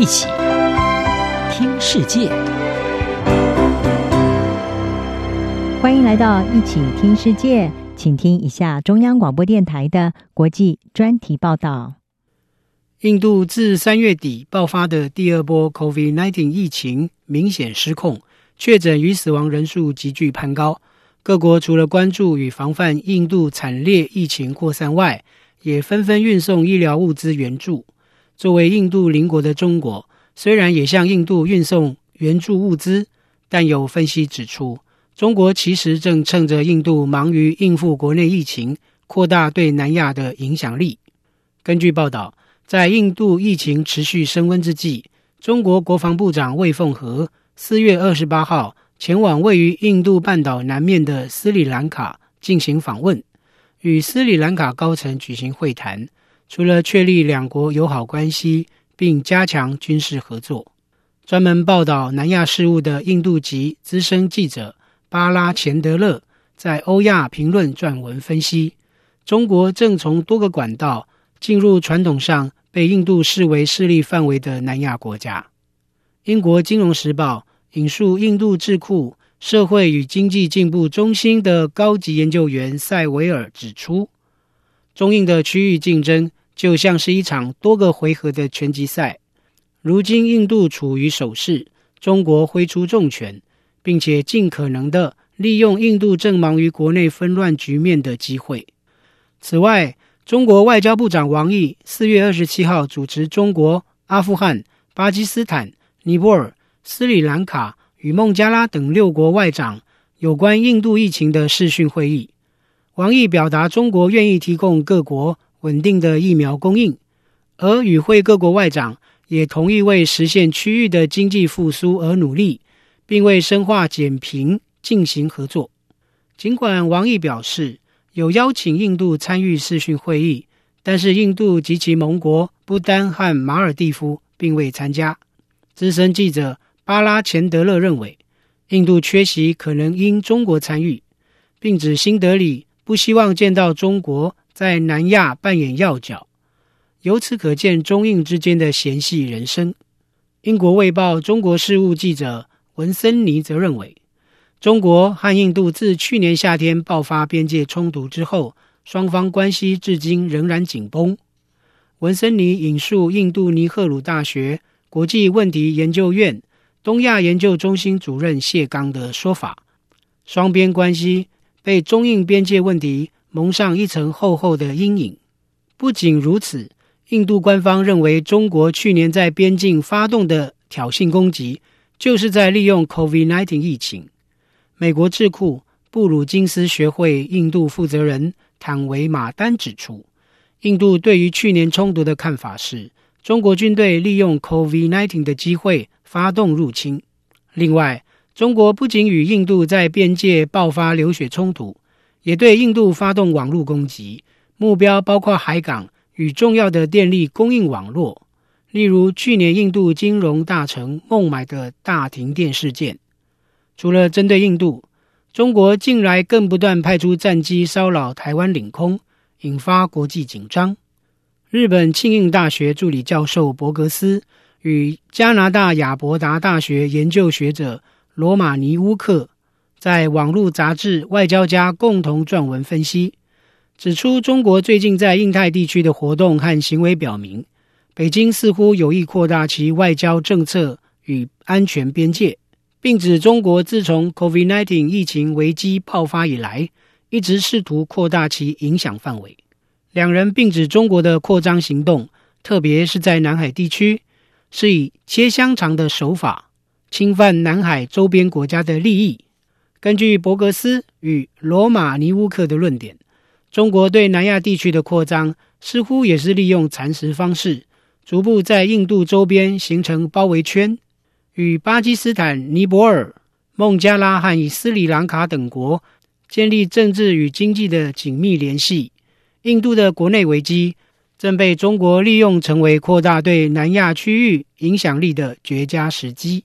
一起听世界，欢迎来到一起听世界，请听一下中央广播电台的国际专题报道。印度自三月底爆发的第二波 COVID-19 疫情明显失控，确诊与死亡人数急剧攀高。各国除了关注与防范印度惨烈疫情扩散外，也纷纷运送医疗物资援助。作为印度邻国的中国，虽然也向印度运送援助物资，但有分析指出，中国其实正趁着印度忙于应付国内疫情，扩大对南亚的影响力。根据报道。在印度疫情持续升温之际，中国国防部长魏凤和四月二十八号前往位于印度半岛南面的斯里兰卡进行访问，与斯里兰卡高层举行会谈。除了确立两国友好关系，并加强军事合作，专门报道南亚事务的印度籍资深记者巴拉钱德勒在欧亚评论撰文分析，中国正从多个管道进入传统上。被印度视为势力范围的南亚国家，英国《金融时报》引述印度智库社会与经济进步中心的高级研究员塞维尔指出，中印的区域竞争就像是一场多个回合的拳击赛。如今，印度处于守势，中国挥出重拳，并且尽可能的利用印度正忙于国内纷乱局面的机会。此外，中国外交部长王毅四月二十七号主持中国、阿富汗、巴基斯坦、尼泊尔、斯里兰卡与孟加拉等六国外长有关印度疫情的视讯会议。王毅表达中国愿意提供各国稳定的疫苗供应，而与会各国外长也同意为实现区域的经济复苏而努力，并为深化减贫进行合作。尽管王毅表示，有邀请印度参与视讯会议，但是印度及其盟国不丹和马尔地夫并未参加。资深记者巴拉钱德勒认为，印度缺席可能因中国参与，并指新德里不希望见到中国在南亚扮演要角。由此可见，中印之间的嫌隙人生。英国卫报中国事务记者文森尼则认为。中国和印度自去年夏天爆发边界冲突之后，双方关系至今仍然紧绷。文森尼引述印度尼赫鲁大学国际问题研究院东亚研究中心主任谢刚的说法：“双边关系被中印边界问题蒙上一层厚厚的阴影。不仅如此，印度官方认为中国去年在边境发动的挑衅攻击，就是在利用 COVID-19 疫情。”美国智库布鲁金斯学会印度负责人坦维马丹指出，印度对于去年冲突的看法是，中国军队利用 COVID-19 的机会发动入侵。另外，中国不仅与印度在边界爆发流血冲突，也对印度发动网络攻击，目标包括海港与重要的电力供应网络，例如去年印度金融大城孟买的大停电事件。除了针对印度，中国近来更不断派出战机骚扰台湾领空，引发国际紧张。日本庆应大学助理教授博格斯与加拿大亚伯达大学研究学者罗马尼乌克在网络杂志《外交家》共同撰文分析，指出中国最近在印太地区的活动和行为表明，北京似乎有意扩大其外交政策与安全边界。并指中国自从 COVID-19 疫情危机爆发以来，一直试图扩大其影响范围。两人并指中国的扩张行动，特别是在南海地区，是以切香肠的手法侵犯南海周边国家的利益。根据伯格斯与罗马尼乌克的论点，中国对南亚地区的扩张似乎也是利用蚕食方式，逐步在印度周边形成包围圈。与巴基斯坦、尼泊尔、孟加拉和斯里兰卡等国建立政治与经济的紧密联系。印度的国内危机正被中国利用，成为扩大对南亚区域影响力的绝佳时机。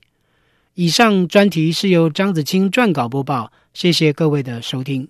以上专题是由张子清撰稿播报，谢谢各位的收听。